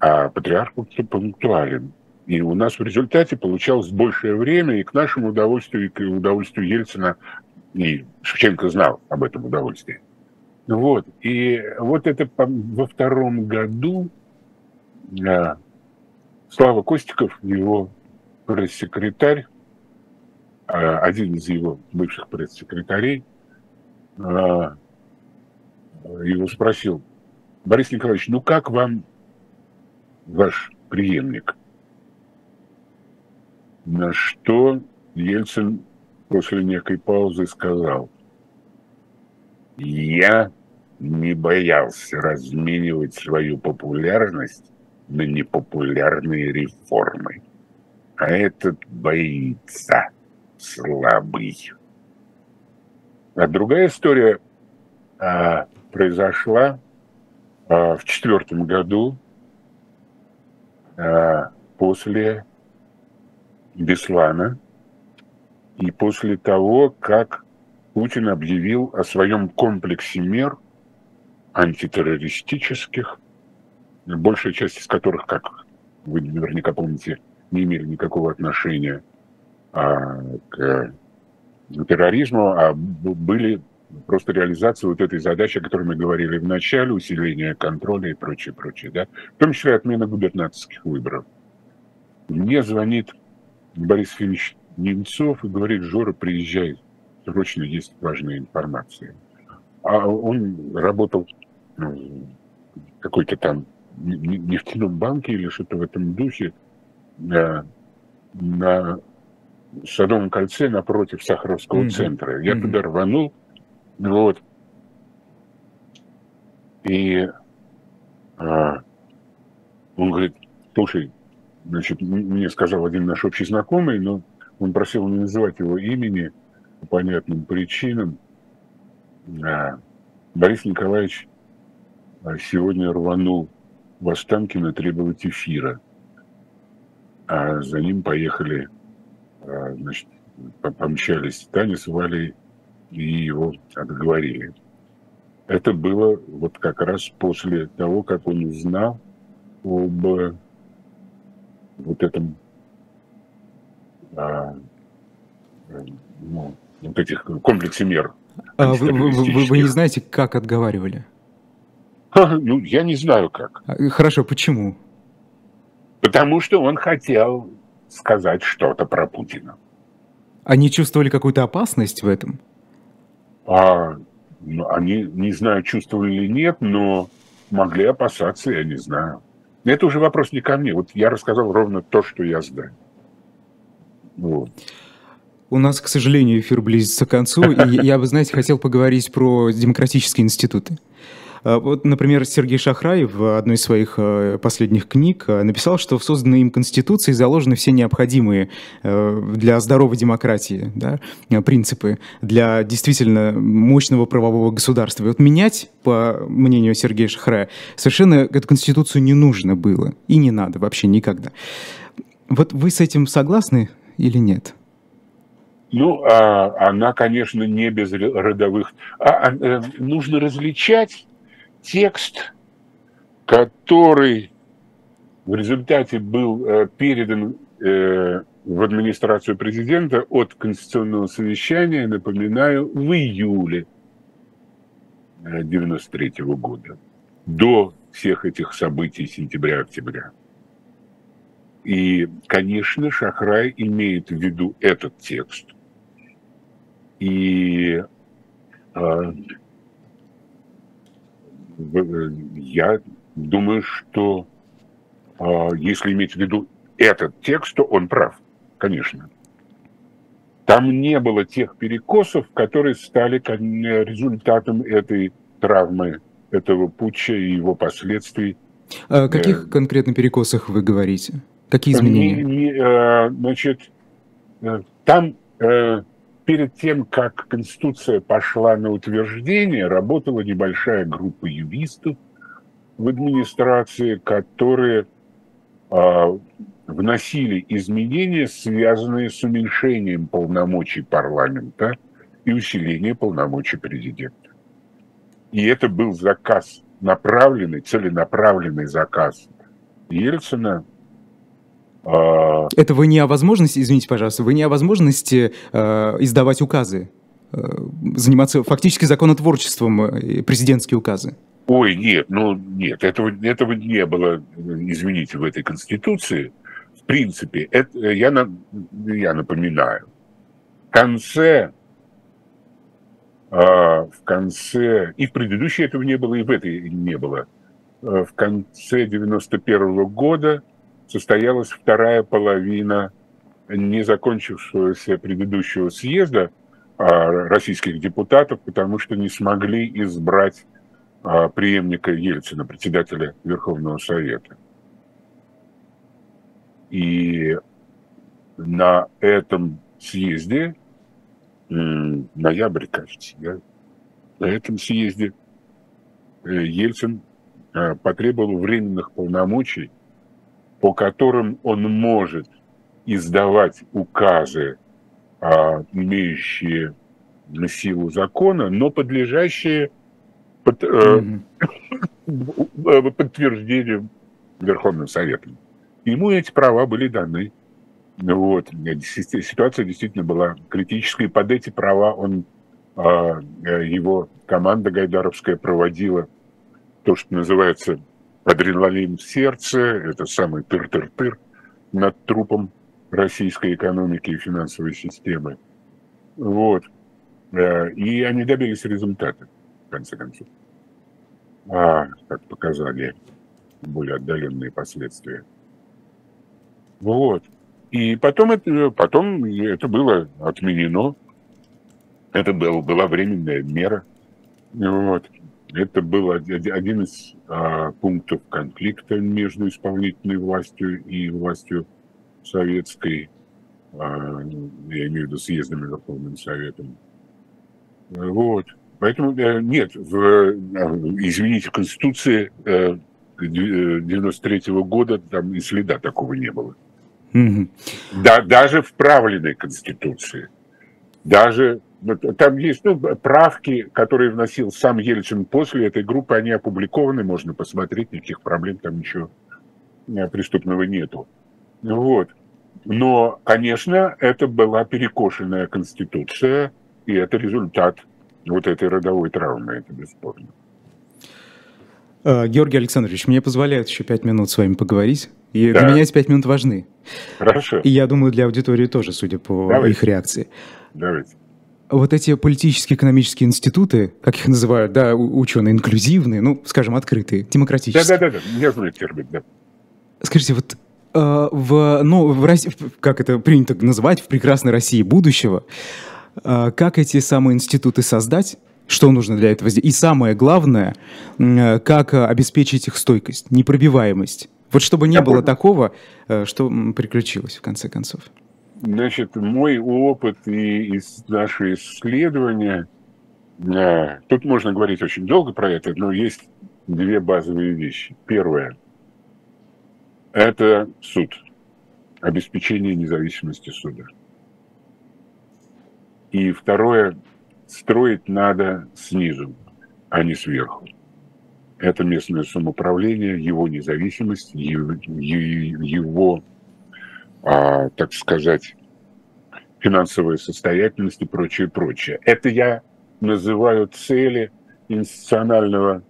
а патриарх пунктуален. И у нас в результате получалось большее время, и к нашему удовольствию, и к удовольствию Ельцина, и Шевченко знал об этом удовольствии. Вот. И вот это во втором году а, Слава Костиков, его пресс-секретарь, а, один из его бывших пресс-секретарей, а, его спросил, Борис Николаевич, ну как вам ваш преемник? На что Ельцин после некой паузы сказал, я не боялся разменивать свою популярность на непопулярные реформы. А этот боится слабый. А другая история а, произошла а, в четвертом году а, после Беслана и после того, как Путин объявил о своем комплексе мер антитеррористических, большая часть из которых, как вы наверняка помните, не имели никакого отношения а, к терроризму, а были просто реализация вот этой задачи, о которой мы говорили в начале, усиление контроля и прочее, прочее, да, в том числе отмена губернаторских выборов. Мне звонит Борис Ильич Немцов и говорит, Жора, приезжай, срочно есть важная информация. А он работал ну, какой-то там нефтяном банке или что-то в этом духе на, на Садовом кольце напротив Сахаровского mm-hmm. центра. Я mm-hmm. туда рванул, вот. И а, он говорит, слушай, значит, мне сказал один наш общий знакомый, но он просил не называть его имени по понятным причинам. А, Борис Николаевич а, сегодня рванул в Останкино требовать эфира. А за ним поехали, а, значит, помчались Таня с Валей и его отговорили. Это было вот как раз после того, как он узнал об вот этом а, ну, вот этих комплексе мер. А вы, вы, вы, вы не знаете, как отговаривали? Ну, я не знаю как. А, хорошо, почему? Потому что он хотел сказать что-то про Путина. Они чувствовали какую-то опасность в этом? А, ну, они, не знаю, чувствовали или нет, но могли опасаться, я не знаю. Это уже вопрос не ко мне. Вот я рассказал ровно то, что я знаю. Вот. У нас, к сожалению, эфир близится к концу, и я бы, знаете, хотел поговорить про демократические институты. А, вот, например, Сергей Шахраев в одной из своих э, последних книг э, написал, что в созданной им Конституции заложены все необходимые э, для здоровой демократии да, принципы, для действительно мощного правового государства. И вот менять, по мнению Сергея Шахрая, совершенно эту Конституцию не нужно было и не надо вообще никогда. Вот вы с этим согласны или нет? Ну, а, она, конечно, не без родовых. А, а, нужно различать текст, который в результате был э, передан э, в администрацию президента от Конституционного совещания, напоминаю, в июле 93 э, года, до всех этих событий сентября-октября. И, конечно, Шахрай имеет в виду этот текст. И э, я думаю, что э, если иметь в виду этот текст, то он прав, конечно. Там не было тех перекосов, которые стали результатом этой травмы, этого путча и его последствий. О каких э, конкретно перекосах вы говорите? Какие изменения? Не, не, э, значит, э, там перед тем, как Конституция пошла на утверждение, работала небольшая группа юристов в администрации, которые вносили изменения, связанные с уменьшением полномочий парламента и усилением полномочий президента. И это был заказ, направленный, целенаправленный заказ Ельцина. А, это вы не о возможности, извините, пожалуйста, вы не о возможности э, издавать указы, э, заниматься фактически законотворчеством, э, президентские указы? Ой, нет, ну нет, этого, этого не было, извините, в этой Конституции. Принципе, это, я, я напоминаю, в конце, э, в конце, и в предыдущей этого не было, и в этой не было, э, в конце 91 -го года состоялась вторая половина не закончившегося предыдущего съезда э, российских депутатов, потому что не смогли избрать э, преемника Ельцина, председателя Верховного Совета. И на этом съезде, ноябрь, кажется, да, на этом съезде э, Ельцин э, потребовал временных полномочий, по которым он может издавать указы, а, имеющие силу закона, но подлежащие под, mm-hmm. подтверждению Верховным Советом. Ему эти права были даны. Вот. Ситуация действительно была критической. Под эти права он, а, его команда Гайдаровская проводила то, что называется адреналин в сердце, это самый тыр-тыр-тыр над трупом российской экономики и финансовой системы. Вот. Э, и они добились результата, в конце концов. А, как показали более отдаленные последствия. Вот. И потом это, потом это было отменено. Это был, была временная мера. Вот. Это был один из а, пунктов конфликта между исполнительной властью и властью советской, а, я имею в виду съездом и Верховным Советом. Вот. Поэтому э, нет, в, э, извините, в Конституции 93 э, -го года там и следа такого не было. Да, даже в правленной Конституции, даже там есть ну, правки, которые вносил сам Ельцин после этой группы, они опубликованы, можно посмотреть, никаких проблем там ничего э, преступного нету. Вот. Но, конечно, это была перекошенная конституция, и это результат вот этой родовой травмы, это бесспорно. Э, Георгий Александрович, мне позволяют еще пять минут с вами поговорить. И да. для меня эти пять минут важны. Хорошо. И я думаю, для аудитории тоже, судя по Давайте. их реакции. Давайте. Вот эти политические экономические институты, как их называют, да, ученые, инклюзивные, ну, скажем, открытые, демократические. Да-да-да, я знаю термин, да. Скажите, вот э, в, ну, в России, как это принято называть, в прекрасной России будущего, э, как эти самые институты создать, что нужно для этого сделать? И самое главное, э, как обеспечить их стойкость, непробиваемость. Вот чтобы не Я было понял. такого, э, что приключилось в конце концов. Значит, мой опыт и из наши исследования, э, тут можно говорить очень долго про это, но есть две базовые вещи. Первое – это суд, обеспечение независимости суда. И второе строить надо снизу, а не сверху. Это местное самоуправление, его независимость, его, так сказать, финансовая состоятельность и прочее, прочее. Это я называю цели институционального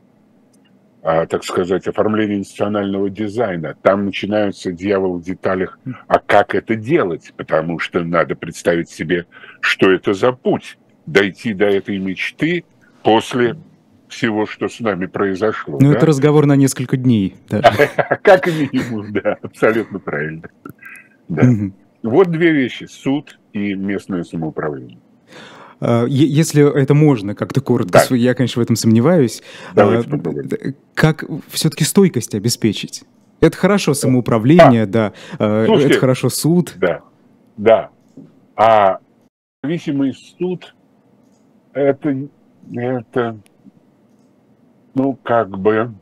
а, так сказать, оформления институционального дизайна. Там начинаются дьявол в деталях, а как это делать? Потому что надо представить себе, что это за путь, дойти до этой мечты после всего, что с нами произошло. Ну, да? это разговор на несколько дней. Как минимум, да, абсолютно правильно. Вот две вещи, суд и местное самоуправление. А, если это можно, как-то коротко, да. я, конечно, в этом сомневаюсь. Давайте а, Как все-таки стойкость обеспечить? Это хорошо самоуправление, да. да. Слушайте, это хорошо суд. Да, да. А независимый суд это, это ну, как бы...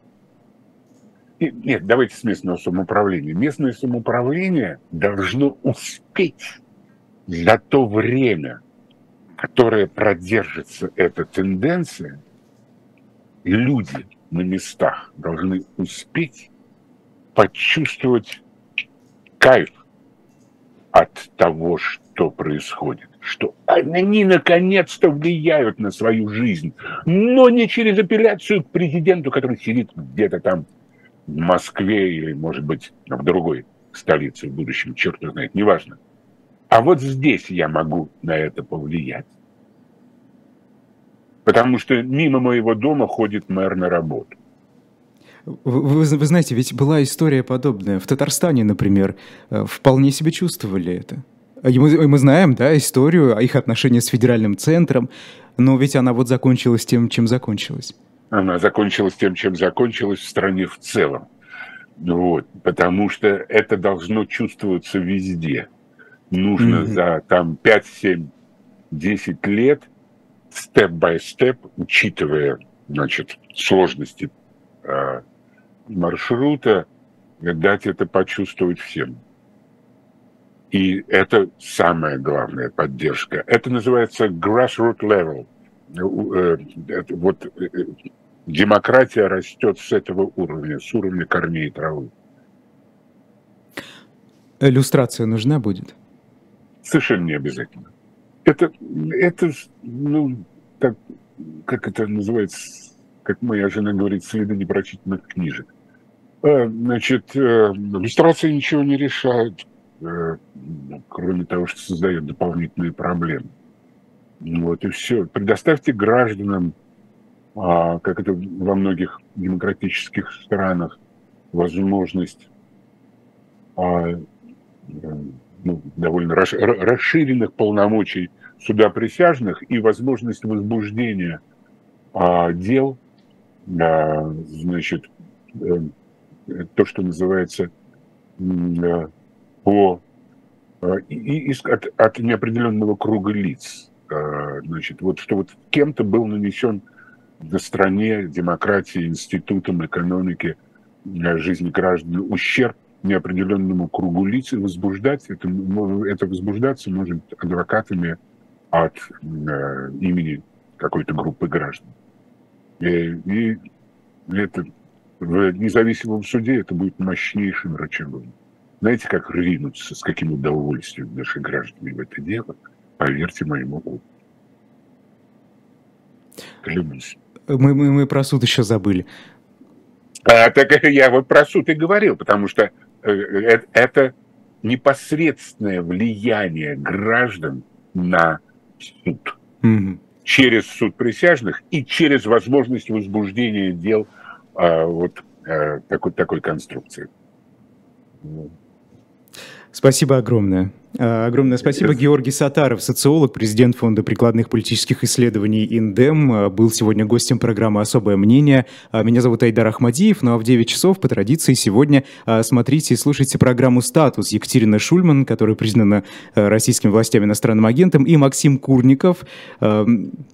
Нет, давайте с местного самоуправления. Местное самоуправление должно успеть за то время, которое продержится эта тенденция, люди на местах должны успеть почувствовать кайф от того, что происходит что они наконец-то влияют на свою жизнь, но не через апелляцию к президенту, который сидит где-то там Москве или, может быть, в другой столице в будущем, черт знает, неважно. А вот здесь я могу на это повлиять. Потому что мимо моего дома ходит мэр на работу. Вы, вы, вы знаете, ведь была история подобная. В Татарстане, например, э, вполне себе чувствовали это. Мы, мы знаем, да, историю, их отношения с федеральным центром, но ведь она вот закончилась тем, чем закончилась. Она закончилась тем, чем закончилась в стране в целом. Вот, потому что это должно чувствоваться везде. Нужно mm-hmm. за там 5, 7, 10 лет степ-бай-степ, учитывая значит, сложности э, маршрута, дать это почувствовать всем. И это самая главная поддержка. Это называется grassroots level. Э, вот э, демократия растет с этого уровня, с уровня корней травы. Иллюстрация нужна будет? Совершенно не обязательно. Это, это ну, так, как это называется, как моя жена говорит, следы непрочитанных книжек. Значит, иллюстрация ничего не решает Э, кроме того, что создает дополнительные проблемы. Вот и все. Предоставьте гражданам, как это во многих демократических странах, возможность а, э, ну, довольно расширенных полномочий суда присяжных и возможность возбуждения а, дел, значит, э, то, что называется по э, и, от, от неопределенного круга лиц. Значит, вот что вот кем-то был нанесен на стране, демократии, институтам, экономике, жизни граждан ущерб неопределенному кругу лиц и возбуждать это, это возбуждаться может адвокатами от э, имени какой-то группы граждан. И, и это в независимом суде это будет мощнейшим рычагом. Знаете, как ринуться, с каким удовольствием наши граждане в это дело, поверьте моему опыту. Клянусь. Мы, мы, мы про суд еще забыли. А, так я вот про суд и говорил, потому что э, э, это непосредственное влияние граждан на суд. Угу. Через суд присяжных и через возможность возбуждения дел а, вот а, такой, такой конструкции. Спасибо огромное. А, огромное спасибо. Георгий Сатаров, социолог, президент Фонда прикладных политических исследований «Индем», а, был сегодня гостем программы «Особое мнение». А, меня зовут Айдар Ахмадиев, ну а в 9 часов по традиции сегодня смотрите и слушайте программу «Статус» Екатерина Шульман, которая признана российскими властями иностранным агентом, и Максим Курников.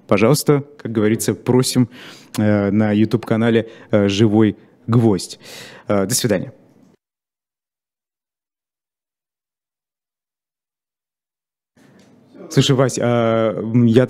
Пожалуйста, как говорится, просим на YouTube-канале «Живой гвоздь». До свидания. Слушай, Вась, а я